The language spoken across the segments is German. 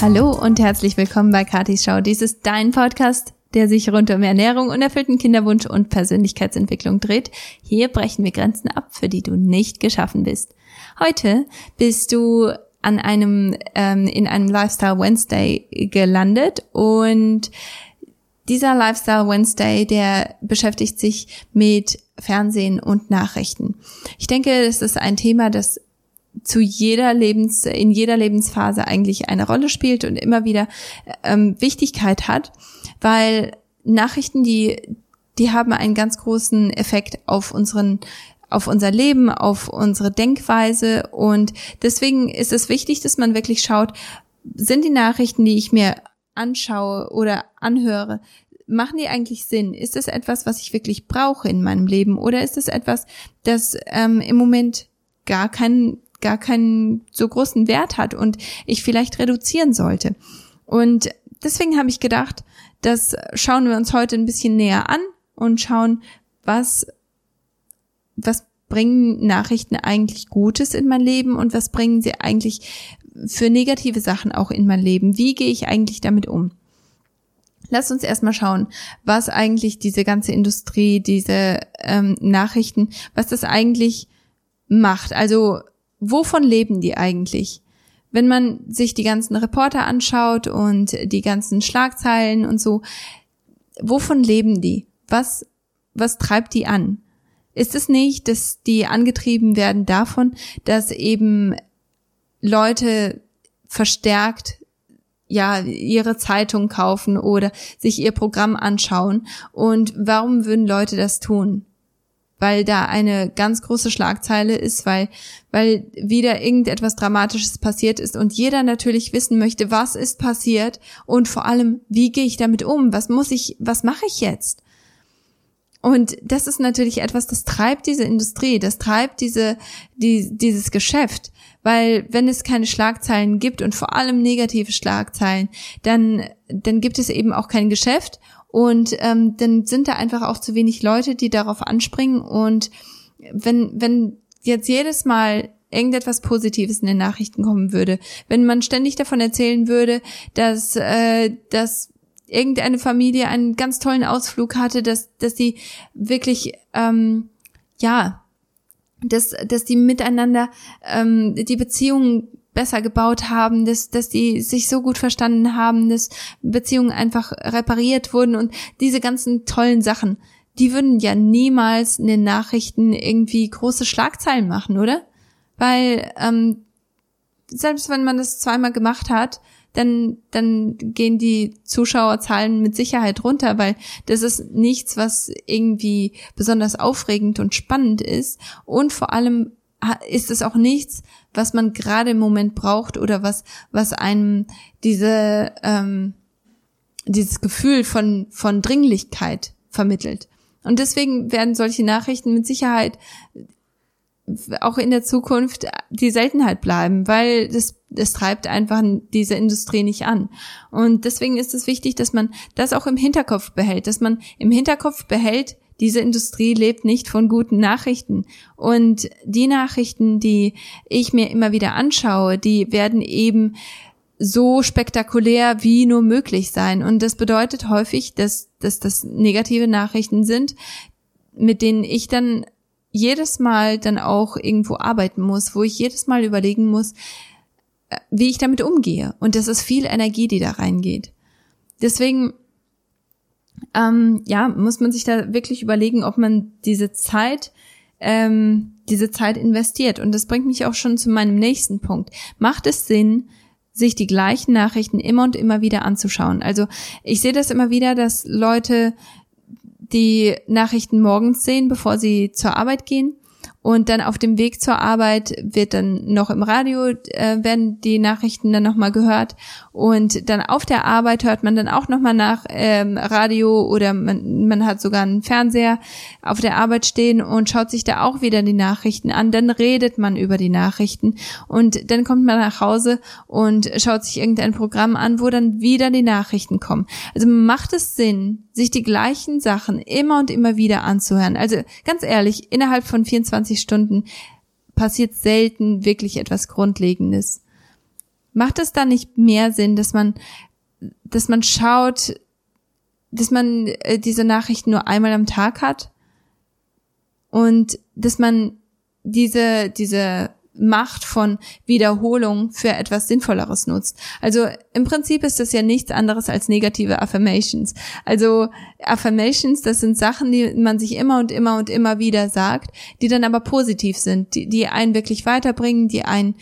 Hallo und herzlich willkommen bei Katis Show. Dies ist dein Podcast, der sich rund um Ernährung, unerfüllten Kinderwunsch und Persönlichkeitsentwicklung dreht. Hier brechen wir Grenzen ab, für die du nicht geschaffen bist. Heute bist du an einem ähm, in einem Lifestyle Wednesday gelandet und dieser Lifestyle Wednesday, der beschäftigt sich mit Fernsehen und Nachrichten. Ich denke, es ist ein Thema, das zu jeder Lebens, in jeder Lebensphase eigentlich eine Rolle spielt und immer wieder ähm, Wichtigkeit hat, weil Nachrichten, die, die haben einen ganz großen Effekt auf unseren auf unser Leben, auf unsere Denkweise und deswegen ist es wichtig, dass man wirklich schaut, sind die Nachrichten, die ich mir anschaue oder anhöre, machen die eigentlich Sinn? Ist es etwas, was ich wirklich brauche in meinem Leben oder ist es etwas, das ähm, im Moment gar keinen gar keinen so großen Wert hat und ich vielleicht reduzieren sollte. Und deswegen habe ich gedacht, das schauen wir uns heute ein bisschen näher an und schauen, was, was bringen Nachrichten eigentlich Gutes in mein Leben und was bringen sie eigentlich für negative Sachen auch in mein Leben? Wie gehe ich eigentlich damit um? Lass uns erstmal schauen, was eigentlich diese ganze Industrie, diese ähm, Nachrichten, was das eigentlich macht. Also wovon leben die eigentlich? Wenn man sich die ganzen Reporter anschaut und die ganzen Schlagzeilen und so, wovon leben die? Was, was treibt die an? Ist es nicht, dass die angetrieben werden davon, dass eben Leute verstärkt ja ihre Zeitung kaufen oder sich ihr Programm anschauen und warum würden Leute das tun? Weil da eine ganz große Schlagzeile ist, weil, weil wieder irgendetwas Dramatisches passiert ist und jeder natürlich wissen möchte, was ist passiert und vor allem, wie gehe ich damit um? Was muss ich, was mache ich jetzt? Und das ist natürlich etwas, das treibt diese Industrie, das treibt diese, die, dieses Geschäft. Weil wenn es keine Schlagzeilen gibt und vor allem negative Schlagzeilen, dann, dann gibt es eben auch kein Geschäft und ähm, dann sind da einfach auch zu wenig Leute, die darauf anspringen. Und wenn, wenn jetzt jedes Mal irgendetwas Positives in den Nachrichten kommen würde, wenn man ständig davon erzählen würde, dass, äh, dass irgendeine Familie einen ganz tollen Ausflug hatte, dass, dass die wirklich, ähm, ja, dass, dass die miteinander ähm, die Beziehungen besser gebaut haben, dass, dass die sich so gut verstanden haben, dass Beziehungen einfach repariert wurden und diese ganzen tollen Sachen, die würden ja niemals in den Nachrichten irgendwie große Schlagzeilen machen, oder? Weil ähm, selbst wenn man das zweimal gemacht hat, dann, dann gehen die Zuschauerzahlen mit Sicherheit runter, weil das ist nichts, was irgendwie besonders aufregend und spannend ist. Und vor allem ist es auch nichts, was man gerade im Moment braucht oder was, was einem diese, ähm, dieses Gefühl von, von Dringlichkeit vermittelt. Und deswegen werden solche Nachrichten mit Sicherheit auch in der Zukunft die Seltenheit bleiben, weil das, das treibt einfach diese Industrie nicht an. Und deswegen ist es wichtig, dass man das auch im Hinterkopf behält, dass man im Hinterkopf behält, diese Industrie lebt nicht von guten Nachrichten. Und die Nachrichten, die ich mir immer wieder anschaue, die werden eben so spektakulär wie nur möglich sein. Und das bedeutet häufig, dass, dass das negative Nachrichten sind, mit denen ich dann jedes Mal dann auch irgendwo arbeiten muss, wo ich jedes Mal überlegen muss, äh, wie ich damit umgehe. Und das ist viel Energie, die da reingeht. Deswegen ähm, ja, muss man sich da wirklich überlegen, ob man diese Zeit, ähm, diese Zeit investiert. Und das bringt mich auch schon zu meinem nächsten Punkt. Macht es Sinn, sich die gleichen Nachrichten immer und immer wieder anzuschauen? Also ich sehe das immer wieder, dass Leute die Nachrichten morgens sehen, bevor sie zur Arbeit gehen und dann auf dem Weg zur Arbeit wird dann noch im Radio, äh, werden die Nachrichten dann nochmal gehört. Und dann auf der Arbeit hört man dann auch nochmal nach ähm, Radio oder man, man hat sogar einen Fernseher auf der Arbeit stehen und schaut sich da auch wieder die Nachrichten an. Dann redet man über die Nachrichten und dann kommt man nach Hause und schaut sich irgendein Programm an, wo dann wieder die Nachrichten kommen. Also macht es Sinn, sich die gleichen Sachen immer und immer wieder anzuhören. Also ganz ehrlich, innerhalb von 24 Stunden passiert selten wirklich etwas Grundlegendes. macht es da nicht mehr Sinn, dass man, dass man schaut, dass man äh, diese Nachrichten nur einmal am Tag hat und dass man diese, diese Macht von Wiederholung für etwas Sinnvolleres nutzt. Also im Prinzip ist das ja nichts anderes als negative Affirmations. Also Affirmations, das sind Sachen, die man sich immer und immer und immer wieder sagt, die dann aber positiv sind, die, die einen wirklich weiterbringen, die einen,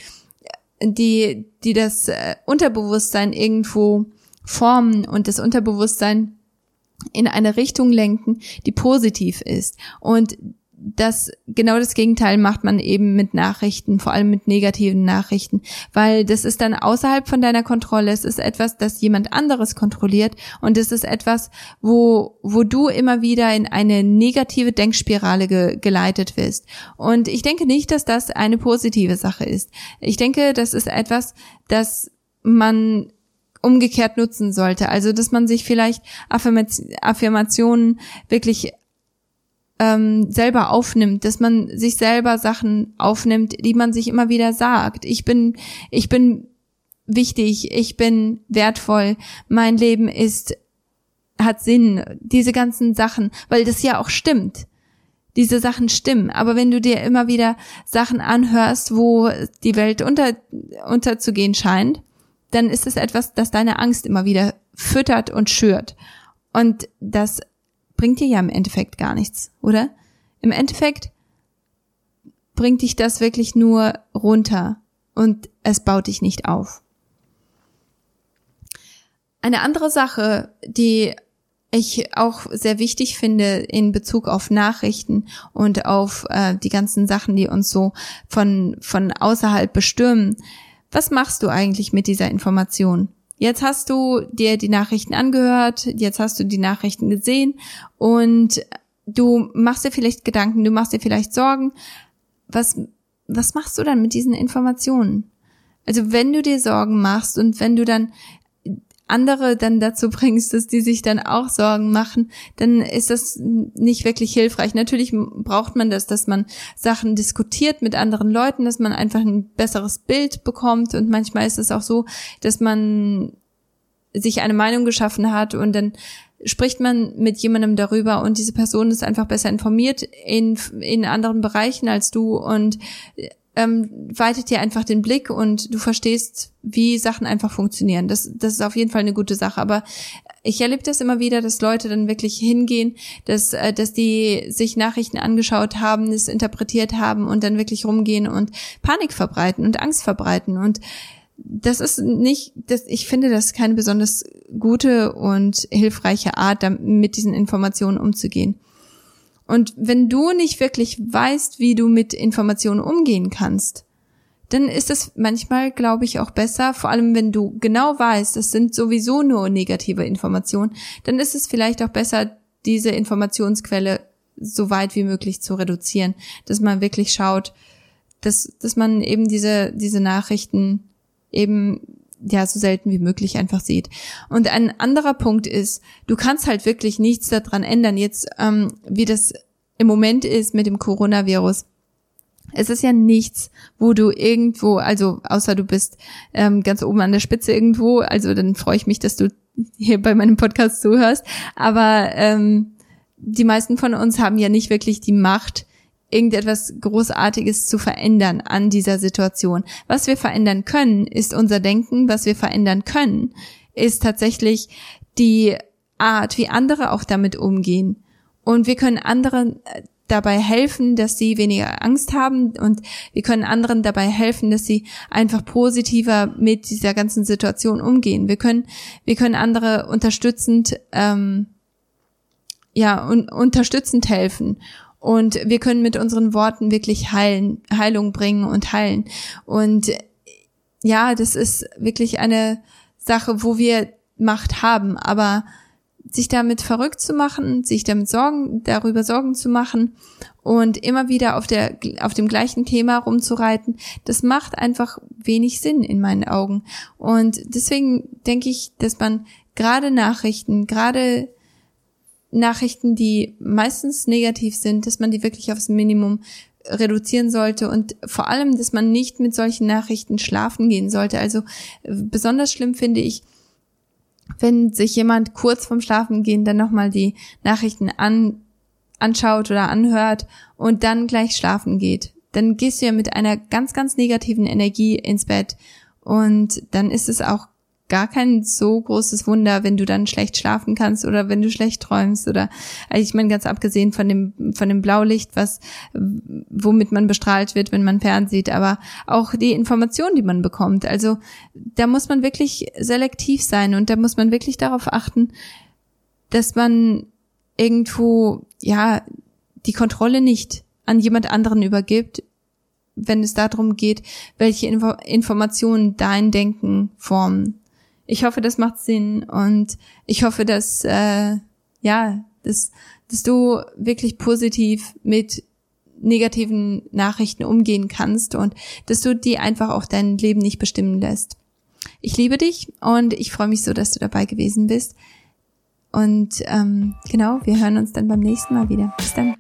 die, die das äh, Unterbewusstsein irgendwo formen und das Unterbewusstsein in eine Richtung lenken, die positiv ist. Und das genau das Gegenteil macht man eben mit Nachrichten, vor allem mit negativen Nachrichten, weil das ist dann außerhalb von deiner Kontrolle. Es ist etwas, das jemand anderes kontrolliert und es ist etwas, wo wo du immer wieder in eine negative Denkspirale ge geleitet wirst. Und ich denke nicht, dass das eine positive Sache ist. Ich denke, das ist etwas, das man umgekehrt nutzen sollte. Also, dass man sich vielleicht Affirmationen wirklich ähm, selber aufnimmt, dass man sich selber Sachen aufnimmt, die man sich immer wieder sagt. Ich bin, ich bin wichtig, ich bin wertvoll, mein Leben ist, hat Sinn, diese ganzen Sachen, weil das ja auch stimmt. Diese Sachen stimmen. Aber wenn du dir immer wieder Sachen anhörst, wo die Welt unter, unterzugehen scheint, dann ist es etwas, das deine Angst immer wieder füttert und schürt. Und das bringt dir ja im Endeffekt gar nichts, oder? Im Endeffekt bringt dich das wirklich nur runter und es baut dich nicht auf. Eine andere Sache, die ich auch sehr wichtig finde in Bezug auf Nachrichten und auf äh, die ganzen Sachen, die uns so von, von außerhalb bestürmen. Was machst du eigentlich mit dieser Information? Jetzt hast du dir die Nachrichten angehört, jetzt hast du die Nachrichten gesehen und du machst dir vielleicht Gedanken, du machst dir vielleicht Sorgen. Was, was machst du dann mit diesen Informationen? Also wenn du dir Sorgen machst und wenn du dann andere dann dazu bringst, dass die sich dann auch Sorgen machen, dann ist das nicht wirklich hilfreich. Natürlich braucht man das, dass man Sachen diskutiert mit anderen Leuten, dass man einfach ein besseres Bild bekommt und manchmal ist es auch so, dass man sich eine Meinung geschaffen hat und dann spricht man mit jemandem darüber und diese Person ist einfach besser informiert in, in anderen Bereichen als du und ähm, weitet dir einfach den Blick und du verstehst, wie Sachen einfach funktionieren. Das, das ist auf jeden Fall eine gute Sache. Aber ich erlebe das immer wieder, dass Leute dann wirklich hingehen, dass, äh, dass die sich Nachrichten angeschaut haben, es interpretiert haben und dann wirklich rumgehen und Panik verbreiten und Angst verbreiten. Und das ist nicht, das, ich finde das keine besonders gute und hilfreiche Art, mit diesen Informationen umzugehen. Und wenn du nicht wirklich weißt, wie du mit Informationen umgehen kannst, dann ist es manchmal, glaube ich, auch besser, vor allem wenn du genau weißt, es sind sowieso nur negative Informationen, dann ist es vielleicht auch besser, diese Informationsquelle so weit wie möglich zu reduzieren, dass man wirklich schaut, dass, dass man eben diese, diese Nachrichten eben ja so selten wie möglich einfach sieht. Und ein anderer Punkt ist, du kannst halt wirklich nichts daran ändern, jetzt ähm, wie das im Moment ist mit dem Coronavirus. Es ist ja nichts, wo du irgendwo, also außer du bist ähm, ganz oben an der Spitze irgendwo, also dann freue ich mich, dass du hier bei meinem Podcast zuhörst. Aber ähm, die meisten von uns haben ja nicht wirklich die Macht, irgendetwas Großartiges zu verändern an dieser Situation. Was wir verändern können, ist unser Denken. Was wir verändern können, ist tatsächlich die Art, wie andere auch damit umgehen. Und wir können anderen äh, dabei helfen, dass sie weniger Angst haben und wir können anderen dabei helfen, dass sie einfach positiver mit dieser ganzen Situation umgehen. Wir können, wir können andere unterstützend, ähm, ja, un unterstützend helfen und wir können mit unseren Worten wirklich heilen, Heilung bringen und heilen. Und ja, das ist wirklich eine Sache, wo wir Macht haben, aber sich damit verrückt zu machen, sich damit Sorgen, darüber Sorgen zu machen und immer wieder auf der, auf dem gleichen Thema rumzureiten, das macht einfach wenig Sinn in meinen Augen. Und deswegen denke ich, dass man gerade Nachrichten, gerade Nachrichten, die meistens negativ sind, dass man die wirklich aufs Minimum reduzieren sollte und vor allem, dass man nicht mit solchen Nachrichten schlafen gehen sollte. Also besonders schlimm finde ich, wenn sich jemand kurz vorm Schlafengehen dann nochmal die Nachrichten an, anschaut oder anhört und dann gleich schlafen geht. Dann gehst du ja mit einer ganz, ganz negativen Energie ins Bett und dann ist es auch gar kein so großes Wunder, wenn du dann schlecht schlafen kannst oder wenn du schlecht träumst oder also ich meine ganz abgesehen von dem von dem Blaulicht, was womit man bestrahlt wird, wenn man fernsieht, aber auch die Informationen, die man bekommt. Also da muss man wirklich selektiv sein und da muss man wirklich darauf achten, dass man irgendwo ja die Kontrolle nicht an jemand anderen übergibt, wenn es darum geht, welche Info Informationen dein Denken formen. Ich hoffe, das macht Sinn und ich hoffe, dass äh, ja, dass, dass du wirklich positiv mit negativen Nachrichten umgehen kannst und dass du die einfach auch dein Leben nicht bestimmen lässt. Ich liebe dich und ich freue mich so, dass du dabei gewesen bist. Und ähm, genau, wir hören uns dann beim nächsten Mal wieder. Bis dann.